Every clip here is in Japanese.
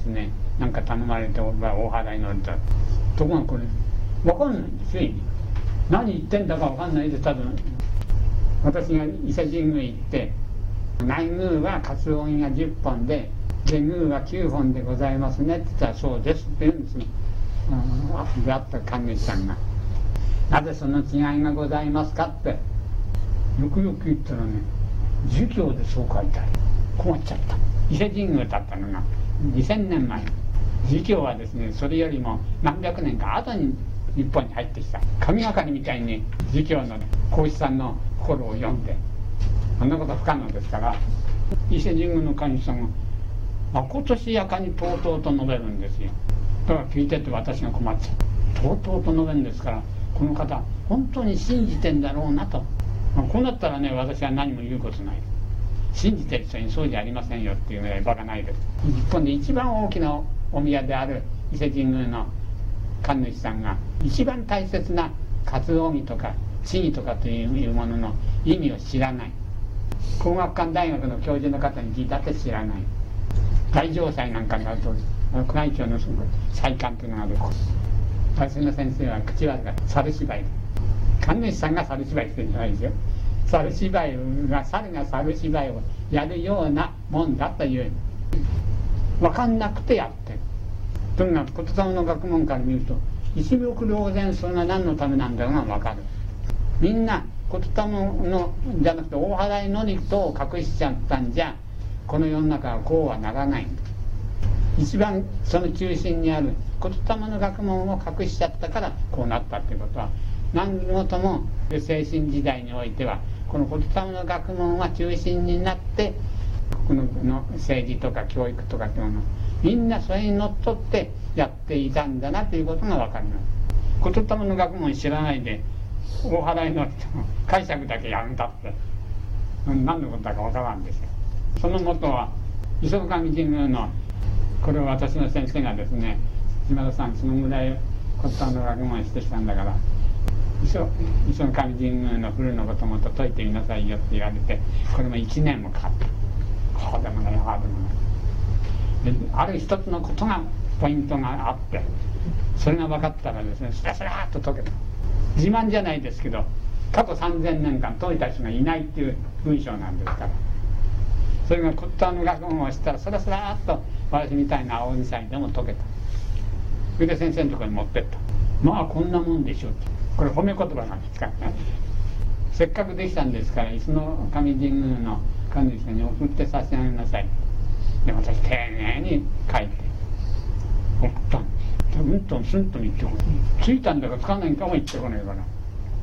ですね。なんか頼まれて大払いに乗れたところがこれ分かんないんですよ何言ってんだか分かんないで多分。私が伊勢神宮行って内宮は活音が10本でで宮は9本でございますねって言ったらそうですって言うんですよ、うん、出会った神主さんが。なぜその違いがございますかって。よくよく言ったらね儒教でそう書いてある。困っちゃった。伊勢神宮だったのが。2000年前。儒教はですねそれよりも何百年か後に日本に入ってきた。神がかりみたいに儒教の孔子さんの心を読んで。そんなこと不可能ですから伊勢神宮の神さんがまことしやかにとうとうと述べるんですよ。だから聞いてて私が困っちゃう。とうとうと述べるんですからこの方本当に信じてんだろうなと、まあ、こうなったらね私は何も言うことない。信じてる人にそうじゃありませんよっていうぐらいバカないで。す日本で一番大きなお宮である伊勢神宮の神主さんが一番大切な活動儀とか地義とかというものの意味を知らない。工学館大学の教授の方に聞いたって知らない。大城祭なんかになると宮内庁のその祭官というのがある。私の先生は口悪が猿芝居。神主さんが猿芝居してるんじゃないですよ。猿芝居が猿が猿芝居をやるようなもんだという。分かんなくてやってる。とにかくことさの学問から見ると一目瞭然それが何のためなんだろうが分かる。みんなことたものじゃなくて大払いのりとを隠しちゃったんじゃこの世の中はこうはならない。一番その中心にある言霊の学問を隠しちゃったからこうなったっていうことは何事も精神時代においてはこの言霊の学問は中心になってこの政治とか教育とかっていうものみんなそれにのっとってやっていたんだなということが分かります。言霊の学問知らないで大払いの解釈だけやるんだって。何のことだか分からんですよ。そのもとは磯上神宮のこれを私の先生がですね島田さんそのぐらい骨董の学問してきたんだから磯磯上神宮の古のこともと解いてみなさいよって言われてこれも1年もかかった。こうでもないああでもないある一つのことがポイントがあってそれが分かったらですねスラスラっと解けた。自慢じゃないですけど過去3000年間解いた人がいないっていう文章なんですから。それが骨董の学問をしたらスラスラっと私みたいな青二歳でも解けた。それで先生のところに持ってった。まあこんなもんでしょうこれ褒め言葉なんですからね。せっかくできたんですから磯の神神宮の神主に送って差し上げなさい。で私丁寧に書いて送ったんです。うんとすんと言ってこない。ついたんだかつかないかも言ってこないから。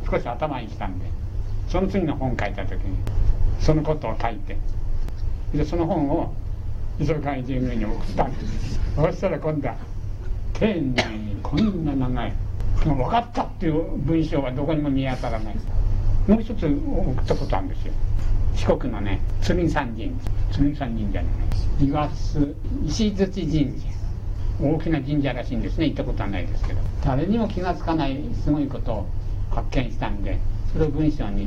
少し頭にきたんで。その次の本書いた時にそのことを書いて。でその本を磯海神宮に送ったんです。そしたら今度は丁寧にこんな長い分かったっていう文章はどこにも見当たらない。もう一つ送ったことあるんですよ。四国のね鶴見山神鶴見山神社に岩須石槌神社。大きな神社らしいんですね。行ったことはないですけど。誰にも気が付かないすごいことを発見したんでそれを文章に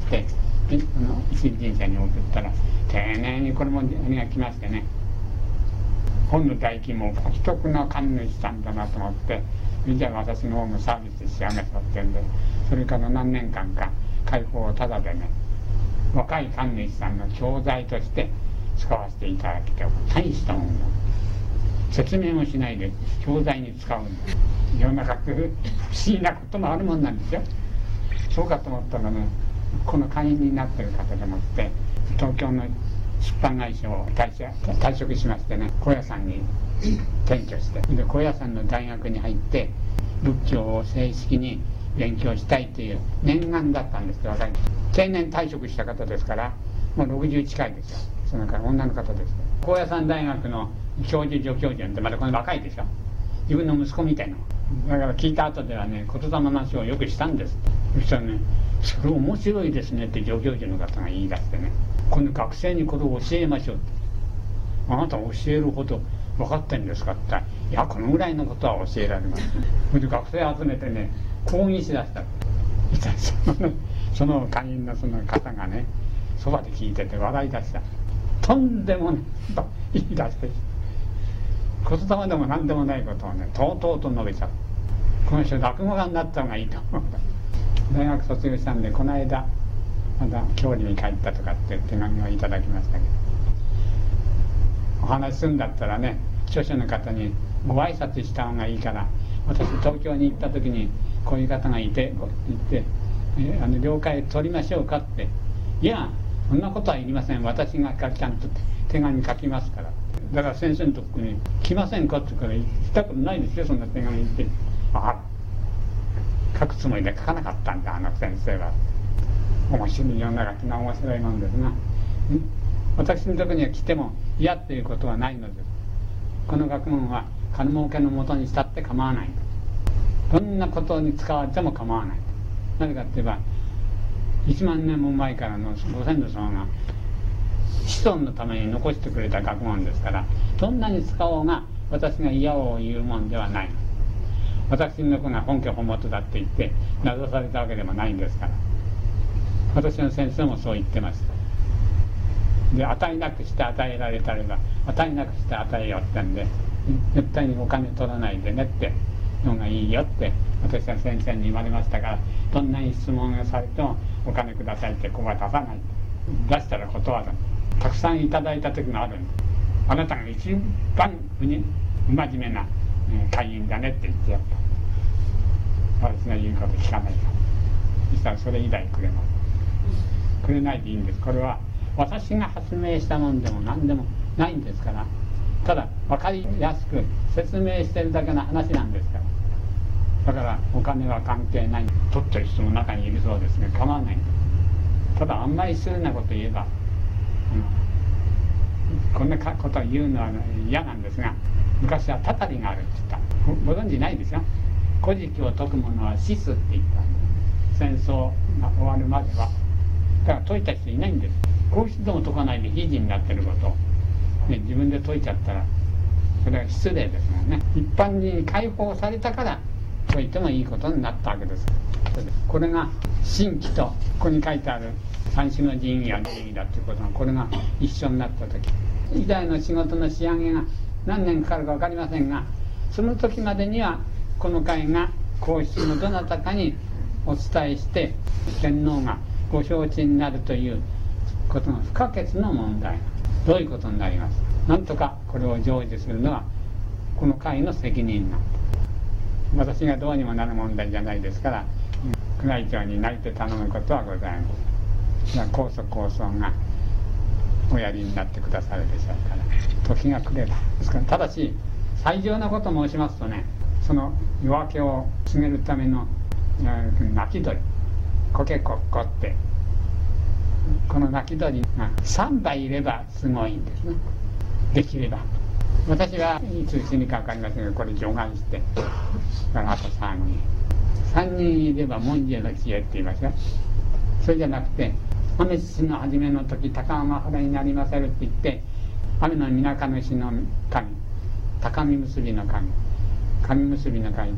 してあの石神社に送ったら丁寧にこれも絵が来ましてね。本の代金も独特な神主さんだなと思ってじゃあ私の方もサービスし上げたってんでそれから何年間か開放をただでね若い神主さんの教材として使わせていただきて大したもんだ。説明もしないで教材に使うんだ。世の中って不思議なこともあるもんなんですよ。そうかと思ったらねこの会員になってる方でもって東京の出版会社を退退職しましてね高野山に転居して。で高野山の大学に入って仏教を正式に勉強したいという念願だったんですけど定年退職した方ですからもう60近いですよ。そのから女の方です。高野山大学の教授助教授ってまだこの若いでしょ自分の息子みたいな。だから聞いた後ではね言霊の話をよくしたんです。そしたらね「それ面白いですね」って助教授の方が言い出してね今度学生にこれを教えましょうって。あなた教えるほど分かってんですかって。言ったら「いやこのぐらいのことは教えられます」それで学生集めてね抗議しだした。そのその会員のその方がねそばで聞いてて笑い出した。とんでもないと言い出して。言霊でも何でもないことをねとうとうと述べちゃう。この人落語家になった方がいいと思う。大学卒業したんでこの間また郷里に帰ったとかって手紙をいただきましたけど。お話しするんだったらね著書の方にご挨拶した方がいいから私東京に行った時にこういう方がいて言ってえあの了解取りましょうかって。いやそんなことはいりません。私がちゃんと手紙書きますから。だから先生のとこに「来ませんか?」って言うから「行ったことないですよそんな手紙」って「あ書くつもりで書かなかったんだあの先生は」面白い世の中ってのは面白いもんですが私のとこには来ても嫌っていうことはないのです。この学問は金儲けのもとにしたって構わない。どんなことに使われても構わない。なぜかって言えば1万年も前からのご先祖様が子孫のために残してくれた学問ですからどんなに使おうが私が嫌を言うもんではない私の子が本家本元だって言って名指されたわけでもないんですから。私の先生もそう言ってます。で与えなくして与えられたれば与えなくして与えようってんで絶対にお金取らないでねってのがいいよって私は先生に言われましたからどんなに質問がされてもお金くださいってここは出さない。出したら断る。たくさんいただいた時がある。あなたが一番不真面目な会員だねって言ってやった。私が言うこと聞かないとそしたらそれ以来くれますくれないでいいんです。これは私が発明したもんでも何でもないんですからただ分かりやすく説明してるだけの話なんですから。だからお金は関係ない。取ってる人も中にいるそうですが構わない。ただあんまり失礼なこと言えば、うん、こんなことを言うのは嫌なんですが昔はたたりがあるって言った。ご存知ないですよ古事記を解く者は死すって言った戦争が終わるまでは。だから解いた人いないんです。こういう人も解かないで非人になってること。ね、自分で解いちゃったらそれは失礼ですもんね。一般人に解放されたから解いてもいいことになったわけです。これが新規とここに書いてある三種の神器や礼儀だっていうことがこれが一緒になった時。以来の仕事の仕上げが何年かかるか分かりませんがその時までにはこの会が皇室のどなたかにお伝えして天皇がご承知になるということが不可欠の問題。どういうことになります？なんとかこれを成就するのはこの会の責任なん私がどうにもなる問題じゃないですから宮内庁になりて頼むことはございます。高祖高僧がおやりになってくださるでしょうから時が来ればですからただし最上なこと申しますとねその夜明けを告げるための泣き鳥コケコッコってこの泣き鳥が3羽いればすごいんですね。できれば。私はいつ死ぬか分かりませんがこれ除眼して。からあと3人。3人いれば文字の知恵って言いますよ。それじゃなくて雨父の初めの時高浜原になりませるって言って雨のみなか主の神高見結びの神神結びの神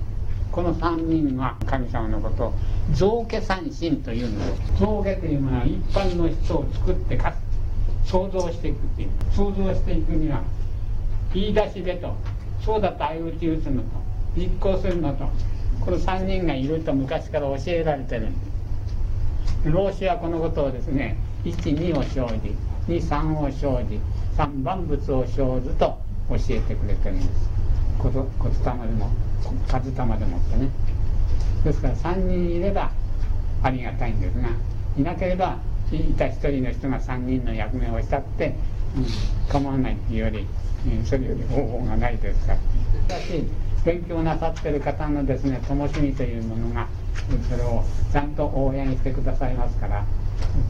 この3人は神様のことを造家三神というんです造家というものは一般の人を作ってか想像していくっていう想像していくには言い出しでとそうだと相打ち打つのと実行するのと。この3人がいると昔から教えられてる。んです老子はこのことをですね12を生じ23を生じ3万物を生ずと教えてくれてるんです。言霊でも。数玉でもってね。ですから3人いればありがたいんですがいなければいた1人の人が3人の役目をしたって、うん、構わないっていうより、うん、それより方法がないですから。しかし勉強なさってる方のですね灯火というものがそれをちゃんと応援してくださいますから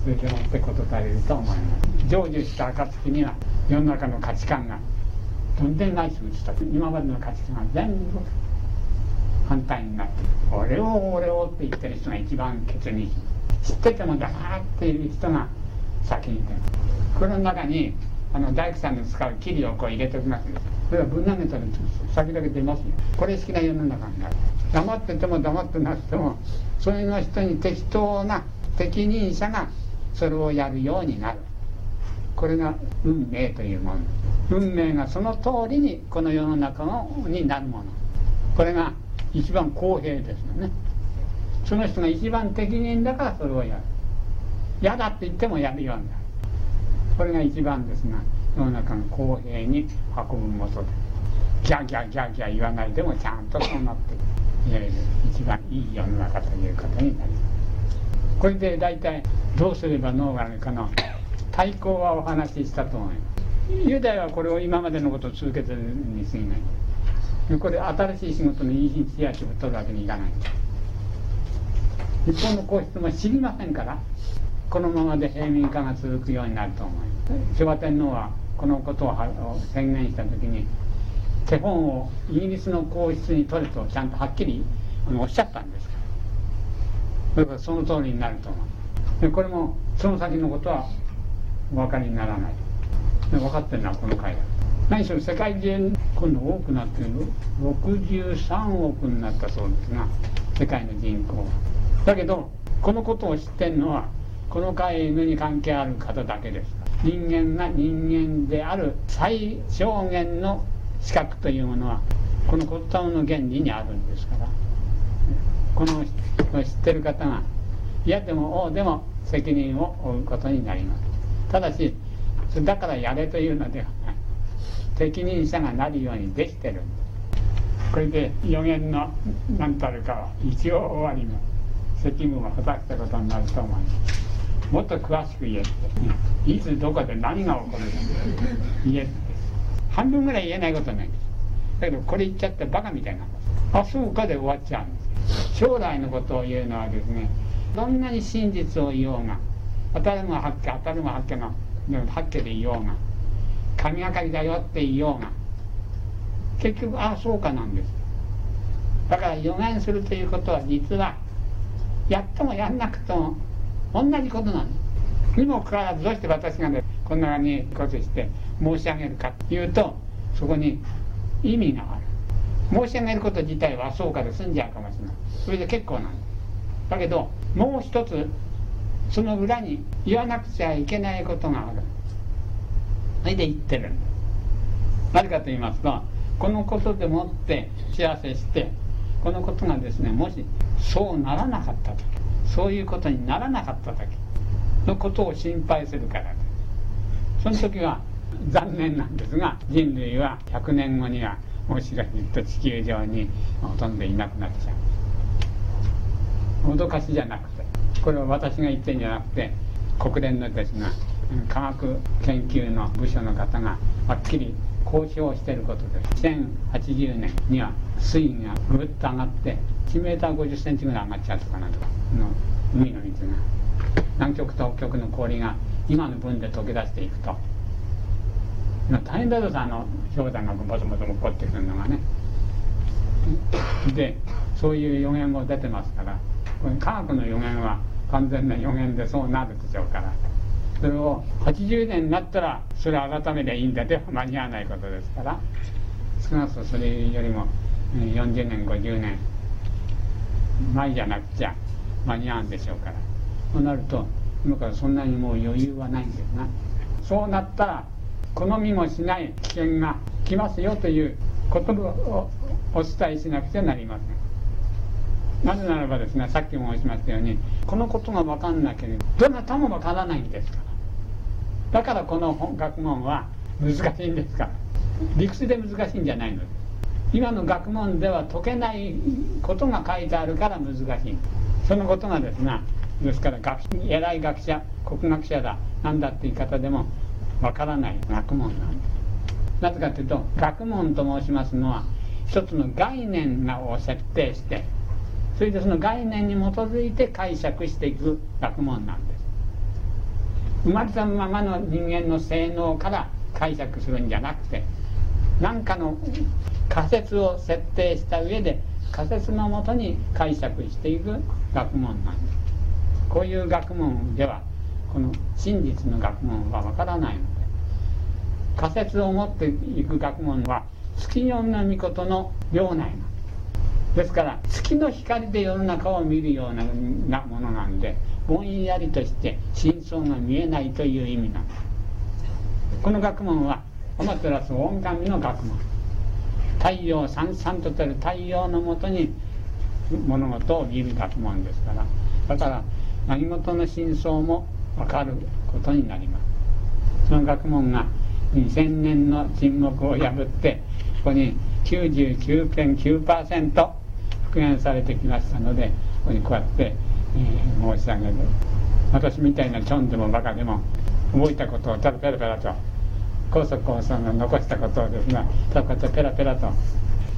それでもって事足りると思います。成就した暁には世の中の価値観がとんでもない数値と今までの価値観が全部反対になって「俺を俺を」って言ってる人が一番ケツに知ってても黙っている人が先に出るこの中にあの大工さんの使うキリをこう入れておきますそれはぶん投げたら先だけ出ますよこれ好きな世の中になる黙ってても黙ってなくてもそれの人に適当な適任者がそれをやるようになる。これが運命というもの。運命がその通りにこの世の中のになるもの。これが一番公平ですよね。その人が一番適任だからそれをやる。嫌だって言ってもやるようにな。るこれが一番ですが世の中が公平に運ぶもとで。ギャギャギャギャ言わないでもちゃんとそうなっていわゆる一番いい世の中ということになります。これで大体どうすれば脳があるかの対抗はお話ししたと思います。ユダヤはこれを今までのことを続けてるに過ぎない。これ新しい仕事のイニシアチブを取るわけにいかない。日本の皇室も知りませんからこのままで平民化が続くようになると思います。昭和天皇はこのことを宣言した時に手本をイギリスの皇室に取るとちゃんとはっきりおっしゃったんですから。だからその通りになると思うでこれもその先のことはお分かりにならない。分かってるのはこの回だ何しろ世界中今度多くなっている63億になったそうですが世界の人口。だけどこのことを知ってるのはこの会に関係ある方だけです。人間が人間である最小限の資格というものはこの骨董の原理にあるんですから。この知ってる方が嫌でも王でも責任を負うことになります。ただしだからやれというのでは責任者がなるようにできてるこれで予言の何たるかは一応終わりの責務を果たしたことになると思います。もっと詳しく言えって。いつどこで何が起こるか言えって。半分ぐらい言えないことないんです。だけどこれ言っちゃってバカみたいな。あそうかで終わっちゃうんです将来のことを言うのはですねどんなに真実を言おうが当たるが八家当たるが八家の八家で言おうが神がかりだよって言おうが。結局ああそうかなんです。だから予言するということは実はやってもやんなくても同じことなんです。にもかかわらずどうして私がねこんなにことして申し上げるかというとそこに意味がある。申し上げること自体はそうかで済んじゃうかもしれない。それで結構なんです。だけどもう一つその裏に言わなくちゃいけないことがある。それで言ってる。なぜかと言いますとこのことでもって幸せしてこのことがですねもしそうならなかった時そういうことにならなかった時のことを心配するからです。その時は残念なんですが人類は100年後にはもしかすると地球上にほとんどいなくなっちゃう。脅かしじゃなくてこれは私が言ってんじゃなくて国連のですが科学研究の部署の方がはっきり公表していることです2080年には水位がぐっと上がって1メーター50センチぐらい上がっちゃうとかなとの海の水が南極と北極の氷が今の分で溶け出していくと。大変だぞあの氷山がボトボト起こってくるのがね。でそういう予言も出てますからこれ科学の予言は完全な予言でそうなるでしょうから。それを80年になったらそれを改めりゃいいんだでは間に合わないことですから。少なくともそれよりも40年50年前じゃなくちゃ間に合うんでしょうから。そうなると今からそんなにもう余裕はないんですな。そうなったら好みもしない危険が来ますよということをお伝えしなくちゃなりません。なぜならばですねさっきも申しましたようにこのことが分かんなければどなたも分からないんですかだからこの本学問は難しいんですか？ら理屈で難しいんじゃないの。です今の学問では解けないことが書いてあるから難しい。そのことがですねですから学偉い学者国学者だなんだって言い方でもわからない。学問なんです。なぜかというと学問と申しますのは一つの概念を設定してそれでその概念に基づいて解釈していく学問なんです。生まれたままの人間の性能から解釈するんじゃなくて何かの仮説を設定した上で仮説のもとに解釈していく学問なんですこういう学問ではこの真実の学問はわからないので仮説を持っていく学問は月夜の御事の領内なんですですから月の光で世の中を見るようなものなんでぼんやりとして真相が見えないという意味なんですこの学問はアマテラス大神の学問。太陽さんさんとてる太陽のもとに物事を見る学問ですからだから何事の真相も分かることになります。その学問が2000年の沈黙を破ってここに99.9%復元されてきましたのでここにこうやって、申し上げる私みたいなチョンでもバカでも動いたことをただペラペラと高速高速が残したことをですねただこうやってペラペラと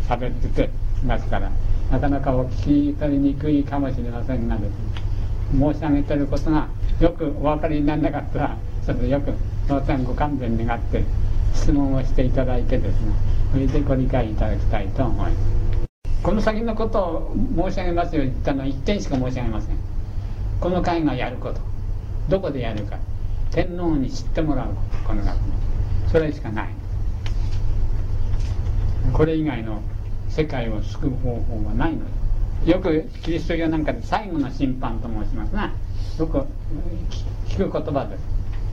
喋っててますからなかなかお聞き取りにくいかもしれません。がですね申し上げてることがよくお分かりにならなかったらそれでよく当然ご勘弁願って質問をしていただいてですねそれでご理解いただきたいと思いますこの先のことを申し上げますように言ったのは1点しか申し上げません。この会がやること。どこでやるか。天皇に知ってもらうこと。この学問。それしかない。これ以外の世界を救う方法はないので。よくキリスト教なんかで最後の審判と申しますがよく聞く言葉です。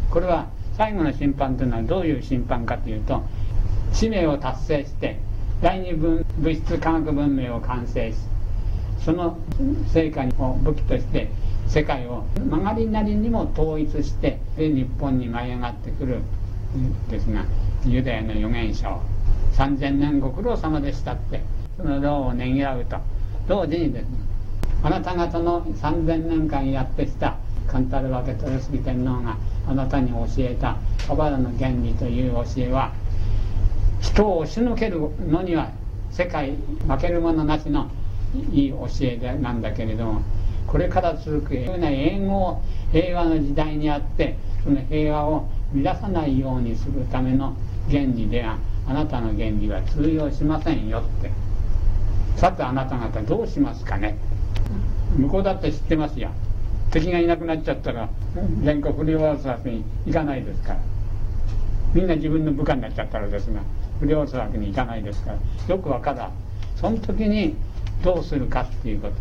これは最後の審判というのはどういう審判かというと使命を達成して第二分物質科学文明を完成しその成果を武器として世界を曲がりなりにも統一してで日本に舞い上がってくるんですがユダヤの預言者を3000年ご苦労様でしたってその労をねぎらうと同時にですねあなた方の3000年間やってきたカンタルワケ豊杉天皇があなたに教えたカバラの原理という教えは人を押しのけるのには世界負けるものなしのいい教えなんだけれどもこれから続くような英語平和の時代にあってその平和を乱さないようにするための原理ではあなたの原理は通用しませんよって。さてあなた方どうしますかね。向こうだって知ってますよ。敵がいなくなっちゃったら全国不良殺に行かないですから。みんな自分の部下になっちゃったらですが不良殺に行かないですからよくわからん。その時にどうするかっていうこと。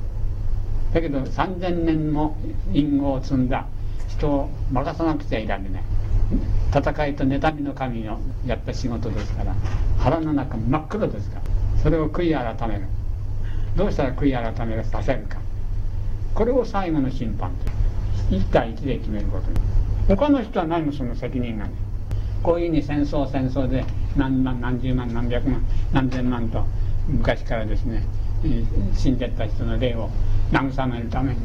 だけど3000年も因果を積んだ人を任さなくちゃいられない。戦いと妬みの神のやった仕事ですから腹の中真っ黒ですから。それを悔い改める。どうしたら悔い改めるさせるか。これを最後の審判と1対1で決めることに他の人は何もその責任がない。こういうふうに戦争戦争で何万何十万何百万何千万と昔からですね死んでった人の霊を慰めるために。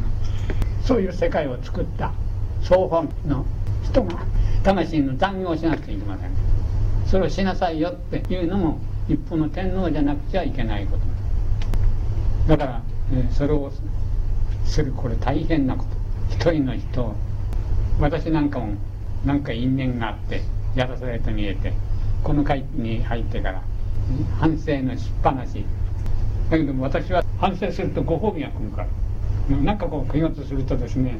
そういう世界を作った総本の人が魂の残業をしなくちゃいけません。それをしなさいよっていうのも一方の天皇じゃなくちゃいけないこと。だから、えそれをするこれ大変なこと。一人の人私なんかもなんか因縁があってやらされて見えてこの会に入ってから反省のしっぱなし。だけども私は反省するとご褒美が来るから。なんかこう気がするとですね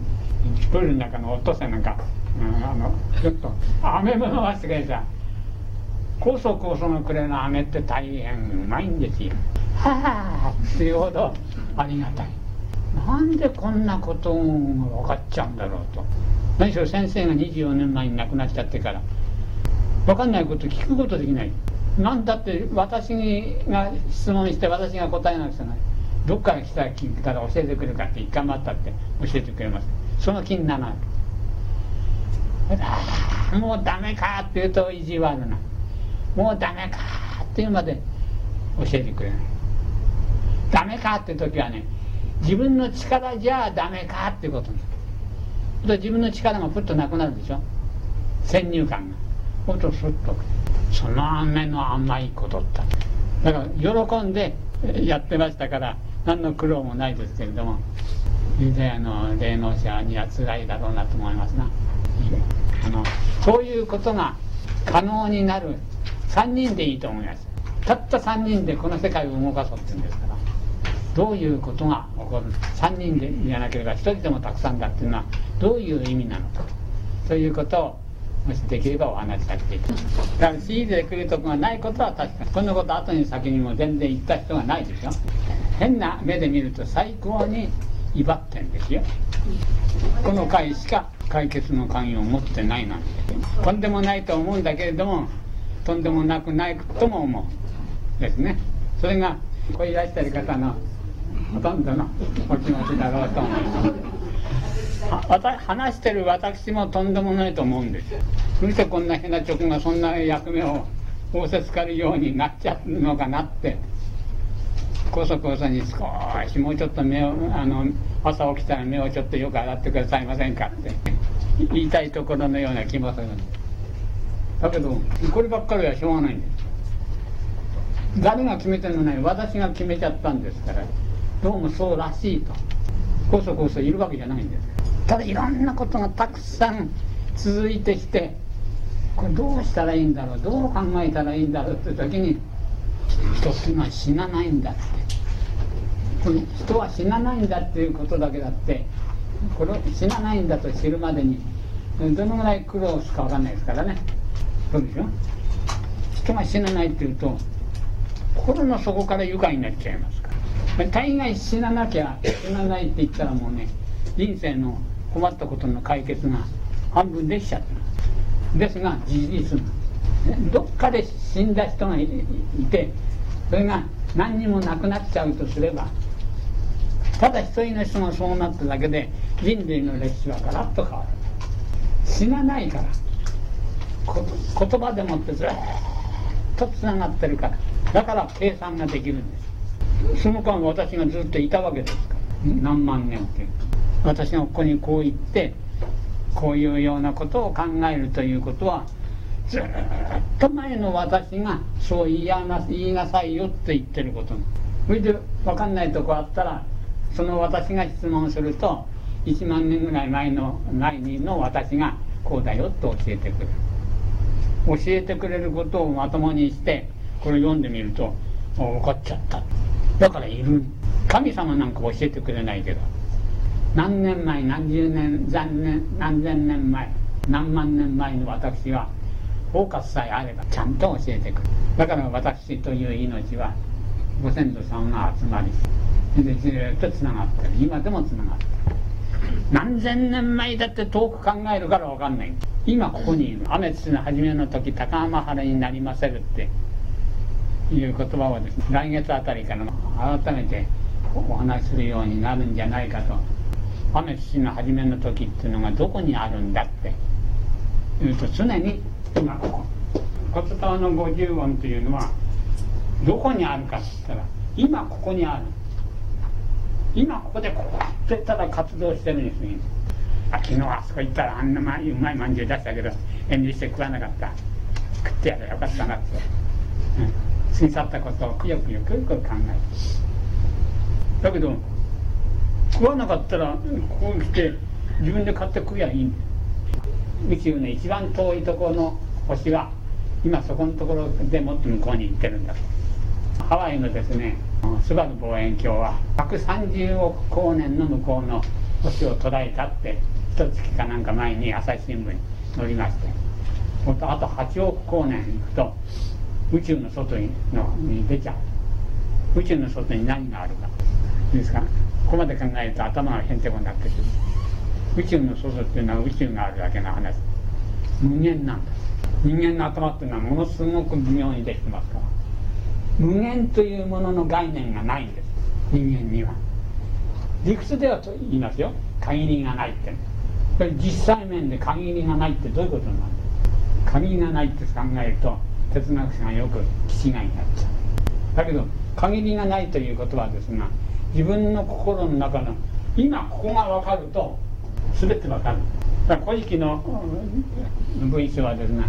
プールの中のオットセイなんか、うん、あのちょっと飴も回してくれさ。酵素酵素のくれの飴って大変うまいんですよ。はあっていうほどありがたい。なんでこんなことが分かっちゃうんだろうと。何しろ先生が24年前に亡くなっちゃってから分かんないこと聞くことできない。何だって私が質問して私が答えなくちゃない。どっから来たから教えてくれるかって一回待ったって教えてくれます。その気にならないもうダメかって言うと意地悪な。もうダメかっていうまで教えてくれない。ダメかって時はね自分の力じゃダメかっていうことで自分の力がふっとなくなるでしょ。先入観が。ほんとすっとその雨の甘いことだだから喜んでやってましたから何の苦労もないですけれどもユダヤの霊能者には辛いだろうなと思いますな。あのそういうことが可能になる3人でいいと思います。たった3人でこの世界を動かそうって言うんですからどういうことが起こる3人でやらなければ1人でもたくさんだっていうのはどういう意味なのかということをもしできればお話しさせていただきます。だから CD で来るとこがないことは確か。にこんなこと後に先にも全然言った人がないでしょ変な目で見ると最高に威張ってんですよ。この回しか解決の鍵を持ってないなんて。とんでもないと思うんだけれどもとんでもなくないとも思う。ですね。それがここいらっしゃる方のほとんどのお気持ちだろうと思います。話してる私もとんでもないと思うんです。どうしてこんな変な直がそんな役目を仰せつかるようになっちゃうのかなって。こそこそに少しもうちょっと目をあの朝起きたら目をちょっとよく洗ってくださいませんかって。言いたいところのような気もするんで。すだけどこればっかりはしょうがないんです。誰が決めてるのない。私が決めちゃったんですからどうもそうらしいと。こそこそいるわけじゃないんです。ただいろんなことがたくさん続いてきてこれどうしたらいいんだろうどう考えたらいいんだろうって時に人っていうのは死なないんだって。この人は死なないんだっていうことだけだってこれ死なないんだと知るまでにどのぐらい苦労するか分かんないですからね。そうでしょ人が死なないっていうと心の底から愉快になっちゃいますから。大概死ななきゃ死なないって言ったらもうね人生の困ったことの解決が半分できちゃった。ですが事実どっかで死んだ人がいてそれが何にもなくなっちゃうとすればただ一人の人がそうなっただけで人類の歴史はガラッと変わる。死なないから言葉でもってずっとつながってるからだから計算ができるんです。その間私がずっといたわけですから。何万年って私がここにこう言ってこういうようなことを考えるということはずっと前の私がそう言いな言いなさいよって言ってることそれで分かんないとこあったらその私が質問すると1万年ぐらい前の前にの私がこうだよと教えてくれる。教えてくれることをまともにしてこれ読んでみると分かっちゃった。だからいる。神様なんか教えてくれないけど。何年前何十年何年何千年前何万年前の私がフォーカスさえあればちゃんと教えてくるだから私という命はご先祖さんが集まりでずっとつながってる。今でもつながってる。何千年前だって遠く考えるから分かんない。今ここにいる。雨土の初めの時高浜原になりませるっていう言葉をですね来月あたりから改めてお話しするようになるんじゃないかと雨土の初めの時っていうのがどこにあるんだって。いうと常に今ここ。骨董の五十音というのはどこにあるかって言ったら今ここにある。今ここでこうやってたら活動してるんですね。あ昨日あそこ行ったらあんなまうまいまんじゅう出したけど遠慮して食わなかった。食ってやればよかったなって、うん、過ぎ去ったことをくよくよくよく考えるだけど食わなかったらここに来て自分で買って食えばいいん宇宙の一番遠いところの星は今そこのところでもっと向こうに行ってるんだハワイのですねスバル望遠鏡は130億光年の向こうの星を捉えたって一月かなんか前に朝日新聞に載りましてあと8億光年行くと宇宙の外にのに出ちゃう。宇宙の外に何があるか。ですか？ここまで考えると頭がへんてこになってくる。宇宙の外っていうのは宇宙があるだけの話。無限なんだ。人間の頭っていうのはものすごく微妙にできてますから。無限というものの概念がないんです。人間には。理屈ではと言いますよ。限りがないって実際面で限りがないってどういうことなんです限りがないって考えると哲学者がよく気違いになっちゃう。だけど限りがないということはですが自分の心の中の今ここが分かると全て分かる。だから古事記の文章はですね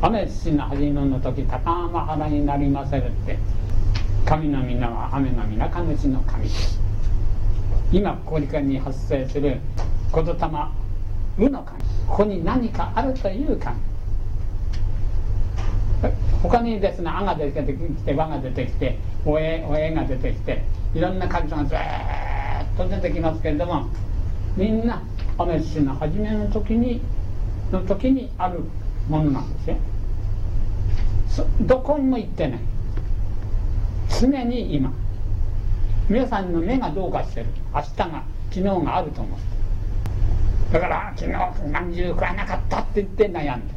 雨土の始めの時高浜原になりませるって神の皆は雨の皆か主の神今ここに発生する言霊無の神。ここに何かあるという神。他にですね「あ」が出てきて「和」が出てきて「おえ」おえが出てきていろんな神様がずっと出てきますけれどもみんな雨土の初めの時にの時にあるものなんですよどこにも行ってない。常に今。皆さんの目がどうかしてる。明日が昨日があると思って。だから昨日何十食わなかったって言って悩んで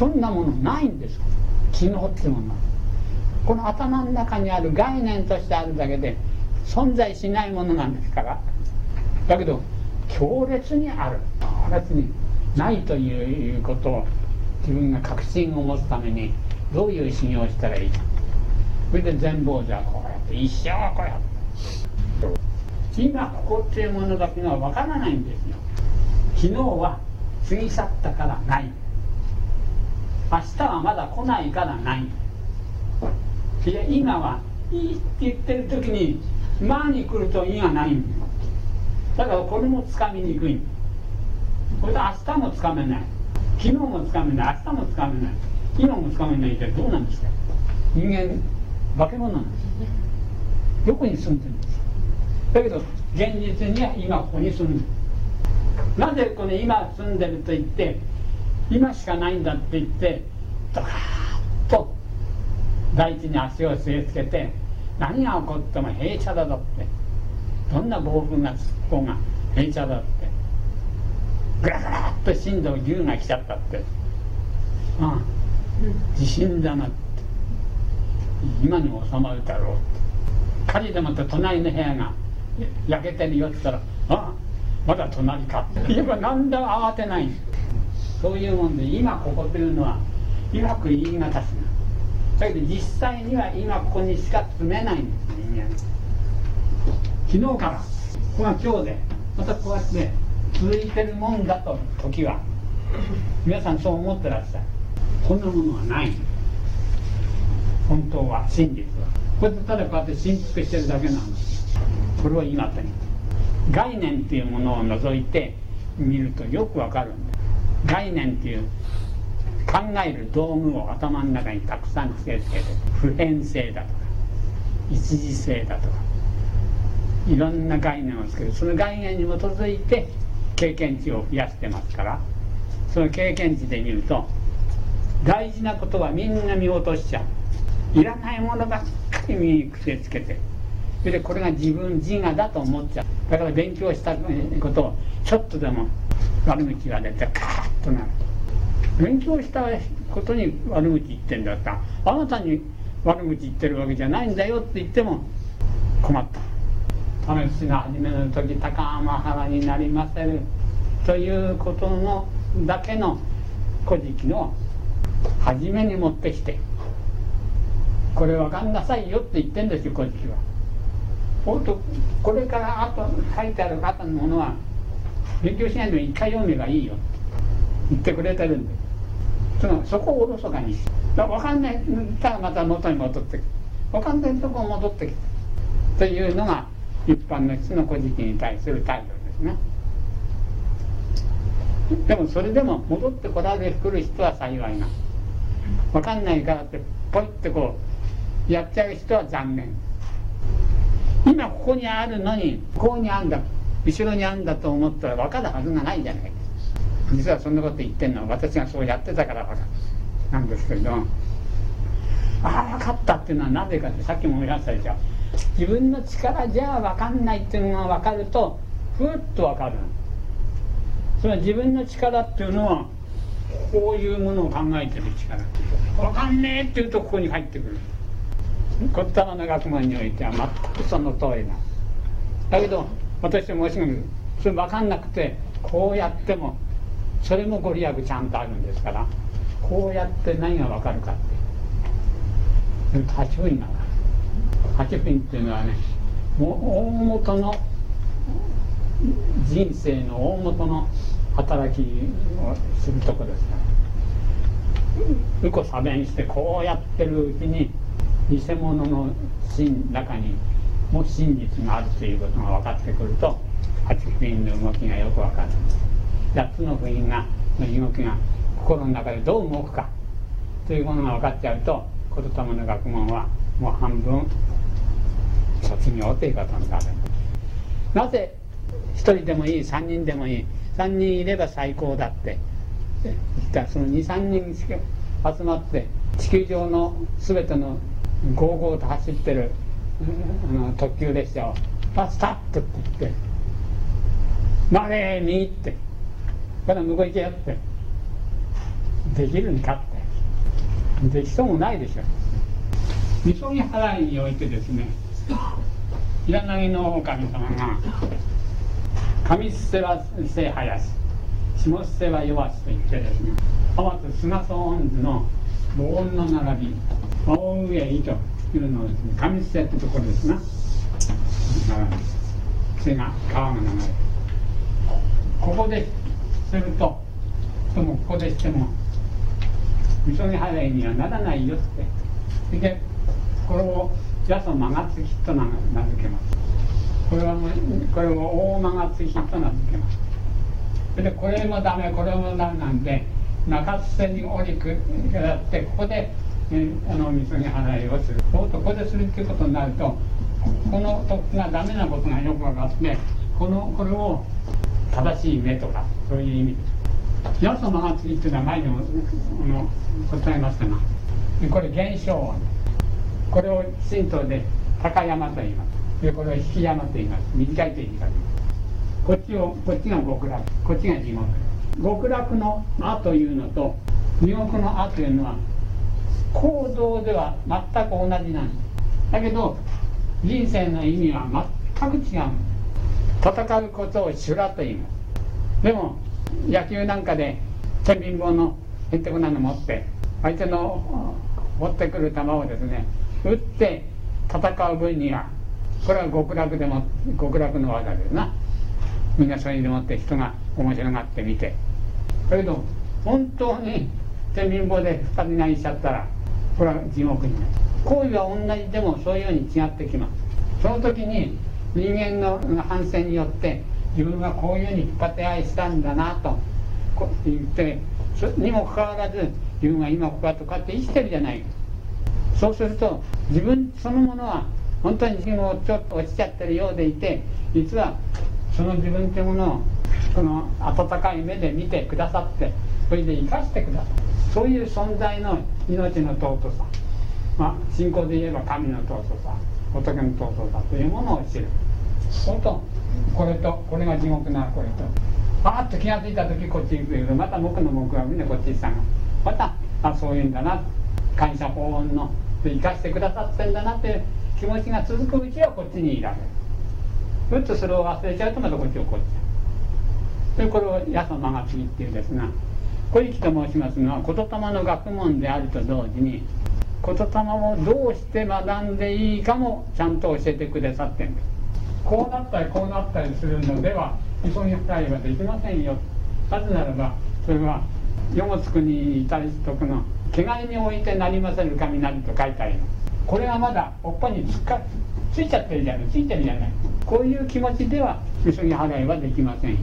そんなものないんです昨日っていうものは。この頭の中にある概念としてあるだけで存在しないものなんですから。だけど強烈にある強烈にないということを自分が確信を持つためにどういう修行をしたらいいか。それで全坊主はこうやって一生こうやって。今ここっていうものだけがわからないんですよ。昨日は過ぎ去ったからない。明日はまだ来ないからない。いや今はいいって言ってる時に間に来ると「い」がない。んだからこれもつかみにくい。これで明日もつかめない。昨日もつかめない。明日もつかめない。今もつかめないってどうなんですか？人間化け物なんです。どこに住んでるんですだけど現実には今ここに住んでる。なぜこの今住んでると言って今しかないんだって言ってドカーッと大地に足を据え付けて何が起こっても平茶だだってどんな暴風が突っ込が平茶だってぐらぐらっと震度10が来ちゃったってああ地震だなって今に収まるだろうって火事でもって隣の部屋が焼けてるよって言ったら「ああまだ隣か」って。言えば何だ慌てないそういうもんで今ここというのはうまく言い難しいだけど実際には今ここにしか住めないんです人間昨日から。ここが今日でまたこうやって続いてるもんだと時は。皆さんそう思ってらっしゃる。こんなものはない。本当は真実は。これでただこうやって振幅してるだけなんですこれを今とに概念っていうものを除いて見るとよくわかるんです。概念っていう考える道具を頭の中にたくさんつけつけて普遍性だとか一時性だとかいろんな概念をつける。その概念に基づいて経験値を増やしてますからその経験値で見ると大事なことはみんな見落としちゃう。いらないものばっかり身に癖つけてそれでこれが自分自我だと思っちゃう。だから勉強したことをちょっとでも悪口が出てカーッとなる。勉強したことに悪口言ってんだった。あなたに悪口言ってるわけじゃないんだよって言っても困った。試しが始める時高浜原になりませるということのだけの古事記の初めに持ってきてこれ分かんなさいよって言ってんですよ古事記は。本当これからあと書いてある方のものは勉強しないでも一回読めばいいよ。って言ってくれてるんで。そのそこをおろそかにして分かんない。たらまた元に戻ってきて分かんないとこ戻ってきてというのが一般の人の古事記に対する態度ですねでもそれでも戻ってこられてくる人は幸いな。分かんないからってポイってこうやっちゃう人は残念。今ここにあるのにここにあるんだ。後ろにあんだと思ったら分かるはずがないじゃないです実はそんなこと言ってるのは私がそうやってたから分かる。なんですけれど。ああ分かったっていうのはなぜかってさっきも言いましたでしょ。自分の力じゃ分かんないっていうのが分かるとふっと分かる。それは自分の力っていうのはこういうものを考えてる力分かんねえっていうとここに入ってくる。こったの学問においては全くその通りなだけど私もしもそれ分かんなくてこうやってもそれもご利益ちゃんとあるんですからこうやって何が分かるかって。八分が八分っていうのはねもう大元の人生の大元の働きをするとこですから。うこ差弁してこうやってるうちに偽物の真中にも真実があるということが分かってくると八福音の動きがよく分かる8つの福音がの動きが心の中でどう動くかというものが分かっちゃうと言霊の学問はもう半分卒業ということになるなぜ1人でもいい3人でもいい3人いれば最高だって言ったその23人集まって地球上の全てのゴーゴーと走ってるあの特急列車を「あスタップ」って言って「まれ右」って「これ向こう行けよ」ってできるんかってできそうもないでしょ。みそぎ払いにおいてですね平投のお神様が上瀬は瀬林下瀬は弱しと言ってですね浜津菅総恩図の防音の並び大上井というのをですね上瀬ってところですな。瀬が川が流れるここでするとともここでしてもみそぎ払いにはならないよって。それでこれを八十間がつきと名付けます。これはこれを大間がつきと名付けます。それでこれもダメこれもダメなんで中津線に降りくやってここで、えあのみそぎ払いをするここでするっていうことになるとこの時がダメなことがよく分かってこのこれを正しい目とかそういう意味。ですよその祭りっていうのは前にもあの答えましたがこれ現象。音これを神道で高山と言います。でこれを引山と言います。短いという言い方こっちをこっちが極楽こっちが地獄。極楽の「あ」というのと地獄の「あ」というのは行動では全く同じなんですだけど人生の意味は全く違う。戦うことを修羅と言いますでも野球なんかで天秤棒のへってこなの持って相手の持ってくる球をですね打って戦う分にはこれは極楽でも極楽の技ですな。みんなそれでもって人が面白がって見て。だけど本当に天秤棒で二人投げしちゃったらこれは地獄になる。行為は同じでもそういうように違ってきます。その時に人間の反省によって自分がこういうふうに引っ張って愛したんだなと言ってにもかかわらず自分は今ここはとかって生きてるじゃない。そうすると自分そのものは本当に自分をちょっと落ちちゃってるようでいて実はその自分というものをこの温かい目で見てくださってそれで生かしてくださるそういう存在の命の尊さ。まあ信仰で言えば神の尊さ仏の尊さというものを知る。そうとこれとこれが地獄なこれと。パーッと気が付いた時こっち行くけどまた僕の僕はみんなこっち行ったがまたあそういうんだな。感謝法恩の生かしてくださってんだなって気持ちが続くうちはこっちにいられる。ふっとそれを忘れちゃうとまたこっちをこっちゃう。でこれを八十間が次っていうんですが小雪と申しますのは言霊の学問であると同時に言霊をどうして学んでいいかもちゃんと教えてくださってんですこうなったりこうなったりするのでは急ぎ二人はできませんよ。なぜならばそれは世もつくにいたりしとくの汚いにおいてなりませる雷と書いてありますこれはまだおっぱにつっかついちゃってるじゃないついてるじゃない。こういう気持ちでは急ぎ払いはできませんよ。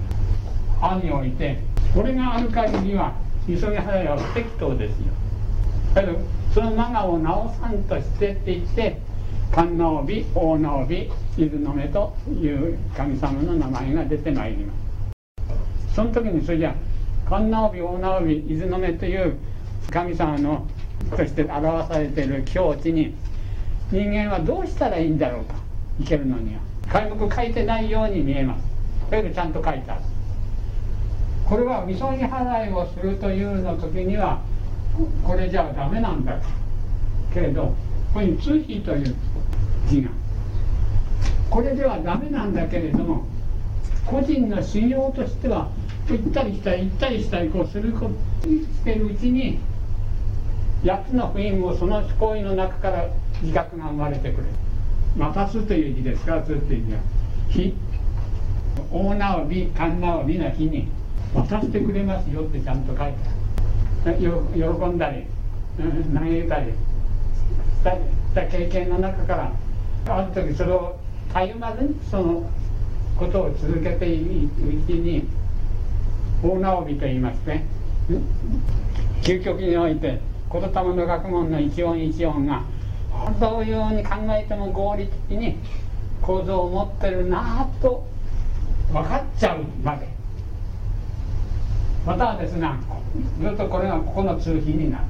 歯においてこれがある限りは急ぎ払いは不適当ですよ。だけどそのマガを直さんとしてって言って観音帯大直帯伊豆の目という神様の名前が出てまいります。その時にそれじゃ観音帯大直帯伊豆の目という神様のとして表されている境地に人間はどうしたらいいんだろうか。いけるのには。開目書いてないように見えます。だけどちゃんと書いてある。これはみそぎ払いをするというの時にはこれじゃダメなんだけれどここに「通費」という字が。これではダメなんだけれども個人の修行としては行ったり来たり行ったりしたりこうするこしてるうちに8つの福音をその行為の中から自覚が生まれてくる「渡す」という字ですか？ら「つ」という字は「日」大直び神直びの日に渡してくれますよってちゃんと書いてある。喜んだり投げたりした経験の中からある時それをたゆまずにそのことを続けていくうちに大直びと言いますね。究極において言霊の学問の一音一音がどういうように考えても合理的に構造を持ってるなぁと分かっちゃうまで。またはですがずっとこれがここの通品になる。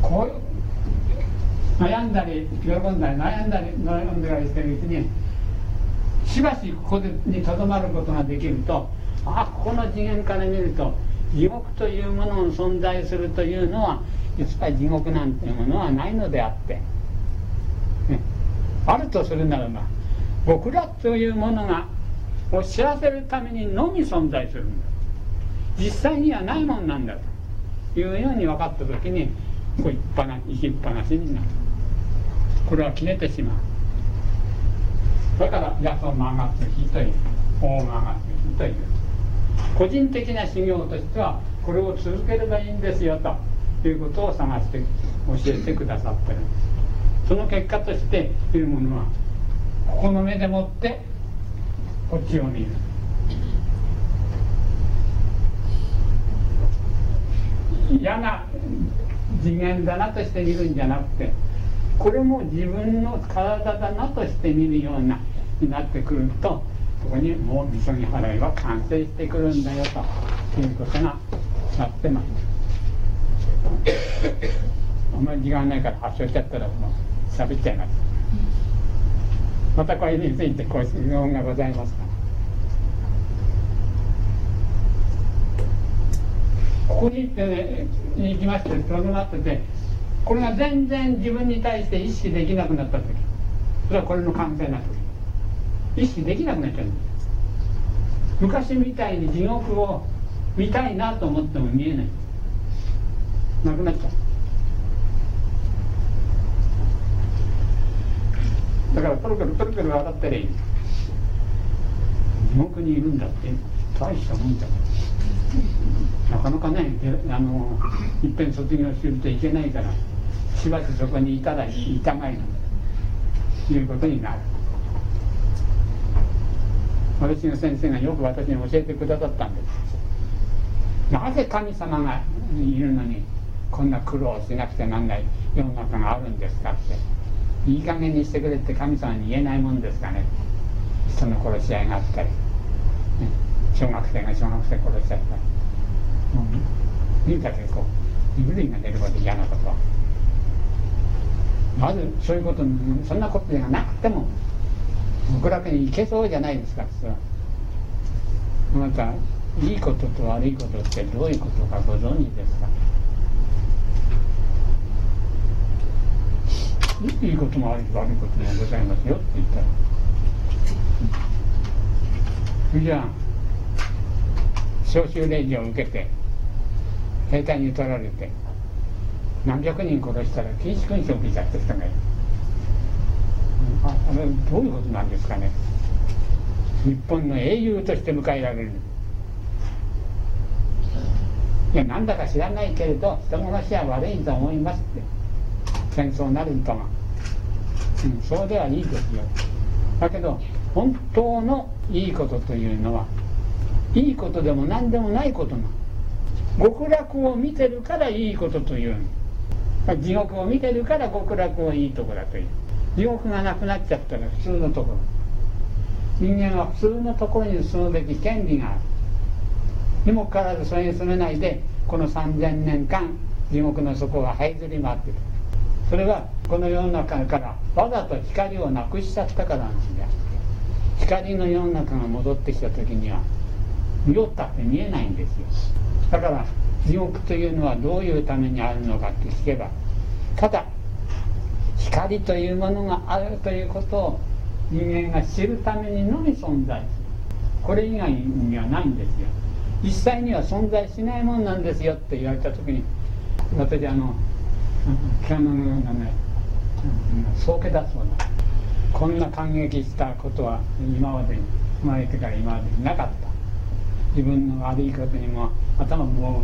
こういう悩んだり喜んだり悩んだり悩んだりしてるうちにしばしここにとどまることができるとあここの次元から見ると地獄というものの存在するというのはいつか地獄なんていうものはないのであって、ね、あるとするならば極楽というものがを知らせるためにのみ存在するんだ。実際にはないもんなんだというように分かった時にこう一ぱな生きっぱなしになる。これは切れてしまう。だから八十マガツヒという大マガツヒという。個人的な修行としてはこれを続ければいいんですよということを探して教えてくださってるんです。その結果としているものはここの目でもってこっちを見る。嫌な次元だなとして見るんじゃなくてこれも自分の体だなとして見るようなになってくるとそこにもうみそぎ払いは完成してくるんだよということがなってます。あんまり時間ないから発症しちゃったらもう喋っちゃいます。またこれについてご質問がございます。かここに行ってね行きましてとどまっててこれが全然自分に対して意識できなくなった時それはこれの完成な時。意識できなくなっちゃうんです。昔みたいに地獄を見たいなと思っても見えない。なくなっちゃう。だからトロトロトロトロ笑ったらいい地獄にいるんだって大したもんだななかなかねあのいっぺん卒業するといけないからしばしそこにいたらいたがいのということになる。私の先生がよく私に教えてくださったんです。なぜ神様がいるのにこんな苦労しなくちゃなんない世の中があるんですかって。いい加減にしてくれって神様に言えないもんですかね。人の殺し合いがあったり、ね、小学生が小学生殺しちゃったり。見たけこう身震いが出るほど嫌なことはまずそういうことそん。なことがなくても極楽に行けそうじゃないですかそれはまたいいことと悪いことってどういうことかご存知ですかいいことも悪いこともございますよって言ったらじゃあ召集令状を受けて兵隊に取られて何百人殺したら禁止勲章を受けちゃった人がいる。ああれどういうことなんですかね。日本の英雄として迎えられる。いやなんだか知らないけれど人殺しは悪いと思いますって。戦争なるとが、うん、そうではいいですよ。だけど本当のいいことというのはいいことでも何でもないことな極楽を見てるからいいことという。地獄を見てるから極楽をいいとこだという。地獄がなくなっちゃったら普通のところ。人間は普通のところに住むべき権利がある。にもかかわらずそれに住めないでこの3000年間地獄の底が這いずり回ってる。それはこの世の中からわざと光をなくしちゃったからなんであって光の世の中が戻ってきた時には見ったって見えないんですよ。だから地獄というのはどういうためにあるのかって聞けばただ光というものがあるということを人間が知るためにのみ存在する。これ以外にはないんですよ。実際には存在しないもんなんですよって言われた時に私あのピアノのようなねそうけだそうだこんな感激したことは今までに生まれてから今までになかった自分の悪いことにも頭も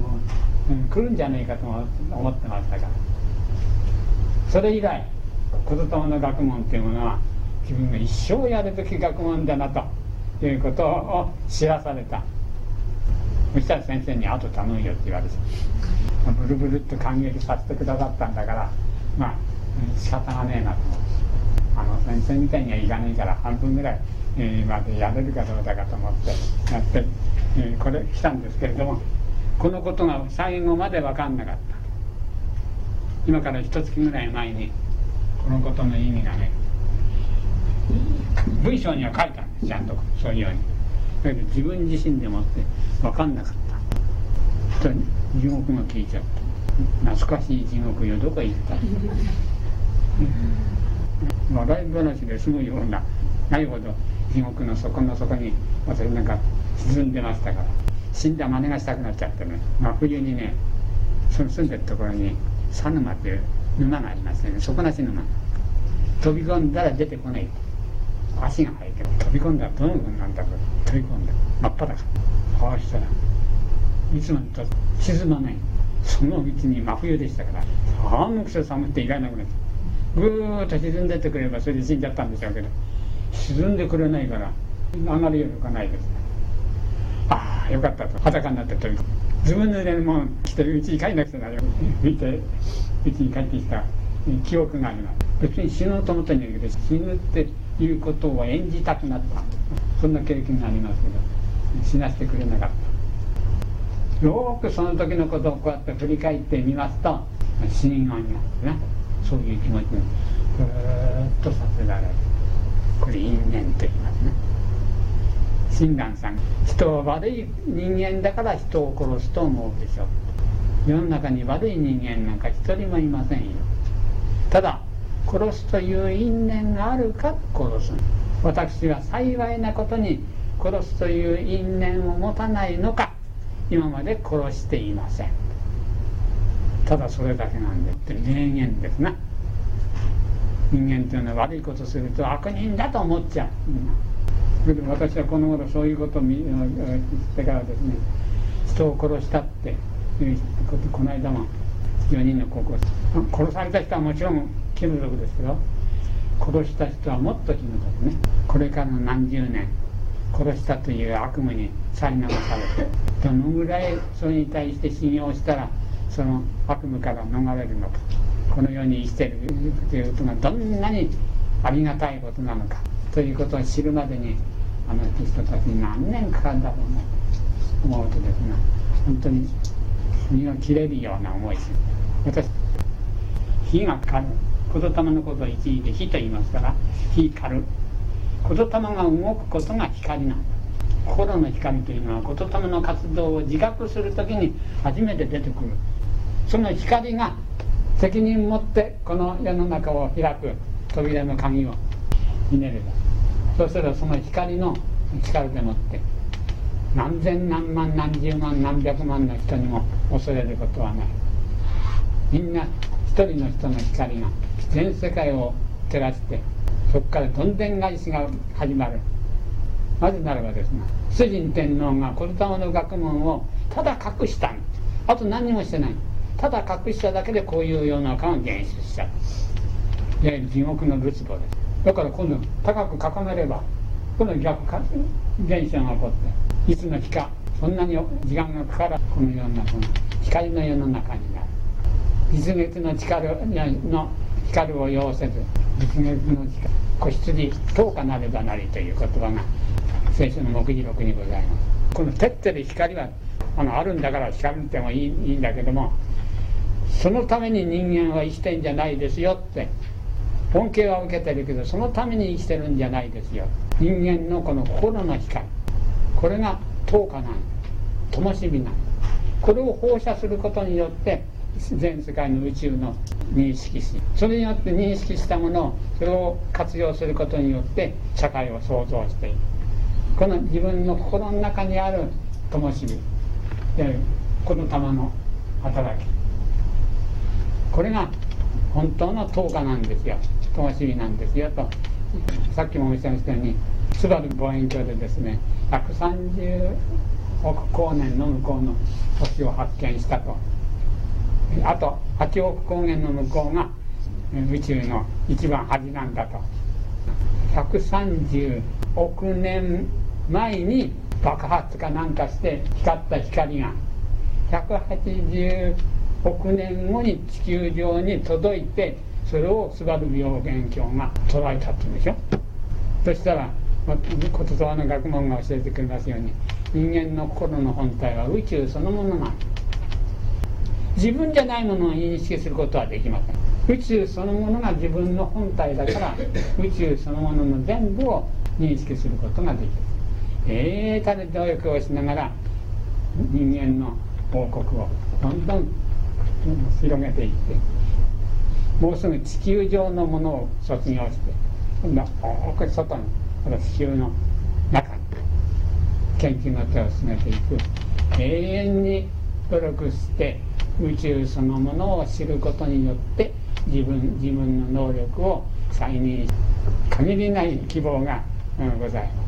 う、ん、来るんじゃないかと思ってましたからそれ以来言霊の学問っていうものは自分が一生やるべき学問だなということを知らされた。そしたら先生に「あと頼むよ」って言われてブルブルっと感激させてくださったんだからまあ仕方がねえなと。思ってあの先生みたいにはいかないから半分ぐらい、え、までやれるかどうだかと思ってやって、え、これ来たんですけれどもこのことが最後まで分かんなかった。今から一月ぐらい前にこのことの意味がね文章には書いたんです。ちゃんとそういうように。だけど自分自身でもって分かんなかった。と地獄が聞いちゃった懐かしい地獄よ。どこ行った？笑い話で済むようなないほど地獄の底の底に私なんか沈んでましたから。死んだ真似がしたくなっちゃってね、まあ、冬にねその住んでるところに佐沼っていう沼がありますよね底なし沼。飛び込んだら出てこない。足が生えて飛び込んだらどの分なんだろう。飛び込んだ真っ裸。ああしたらいつもと沈まない。そのうちに真冬でしたから。寒くて寒くていられなくなってぐーっと沈んでってくればそれで死んじゃったんでしょうけど。沈んでくれないから上がるよりかないです。ああよかったと裸になって飛び込む自分でもう来てるうちに帰んなくちゃならない見てうちに帰ってきた記憶があります別に死のうと思ったんだけど死ぬっていうことを演じたくなった。そんな経験がありますけど死なせてくれなかった。よくその時のことをこうやって振り返ってみますと死にがいますねそういう気持ちにぐーっとさせられる。これ因縁と言いますね。親鸞さん。人は悪い人間だから人を殺すと思うでしょ。う世の中に悪い人間なんか一人もいませんよ。ただ殺すという因縁があるか殺す。私は幸いなことに殺すという因縁を持たないのか今まで殺していません。ただそれだけなんでって名言ですな。人間というのは悪いことすると悪人だと思っちゃう、私はこの頃そういうことを知ってからですね人を殺したっていうことこの間も4人の高校生殺された人はもちろん気の毒ですけど殺した人はもっと気の毒ね。これからの何十年殺したという悪夢にさり流されてどのぐらいそれに対して信用したらその悪夢から逃れるのかこの世に生きてるということがどんなにありがたいことなのかということを知るまでにあの人たちに何年かかるんだろうなと思うとですね。本当に身が切れるような思いです。私火が狩る言霊のことを一時で火と言いますから火狩る言霊が動くことが光なんだ。心の光というのは言霊の活動を自覚するときに初めて出てくる。その光が責任持ってこの世の中を開く扉の鍵をひねれば。そうしたらその光の力でもって何千何万何十万何百万の人にも恐れることはない。みんな一人の人の光が全世界を照らしてそこからどんでん返しが始まる。なぜならばですね主人天皇がこの玉の学問をただ隠したあと何もしてない。ただ隠しただけでこういう世の中が現出しちゃう。いわゆる地獄のるつぼです。だから今度高く掲げればこの逆現象が起こっていつの日かそんなに時間がかからこの世の中の光の世の中になる。実月の力の光を要せず実月の力子羊10日なればなりという言葉が聖書の目次録にございます。この照ってる光はあのあるんだから光ってもいいいいんだけどもそのために人間は生きてんじゃないですよって恩恵は受けてるけどそのために生きてるんじゃないですよ。人間のこの心の光。これが10日なん灯火なん。これを放射することによって全世界の宇宙の認識しそれによって認識したものをそれを活用することによって社会を創造しているこの自分の心の中にある灯火でこの玉の働き。これが本当の10日なんですよ。灯火なんですよと。さっきもおっしゃいましたように津軽望遠鏡でですね130億光年の向こうの星を発見したと。あと8億光年の向こうが宇宙の一番端なんだと。130億年前に爆発かなんかして光った光が180億年後に地球上に届いてそれを津軽病原鏡が捉えたって言うんでしょ？そしたら言葉の学問が教えてくれますように人間の心の本体は宇宙そのものなん自分じゃないものを認識することはできません。宇宙そのものが自分の本体だから 宇宙そのものの全部を認識することができる。ええー、ただ努力をしながら人間の王国をどんどん広げていってもうすぐ地球上のものを卒業して今度は大く外のこの地球の中に研究の手を進めていく永遠に努力して宇宙そのものを知ることによって自分自分の能力を再認限りない希望が、うん、ございます。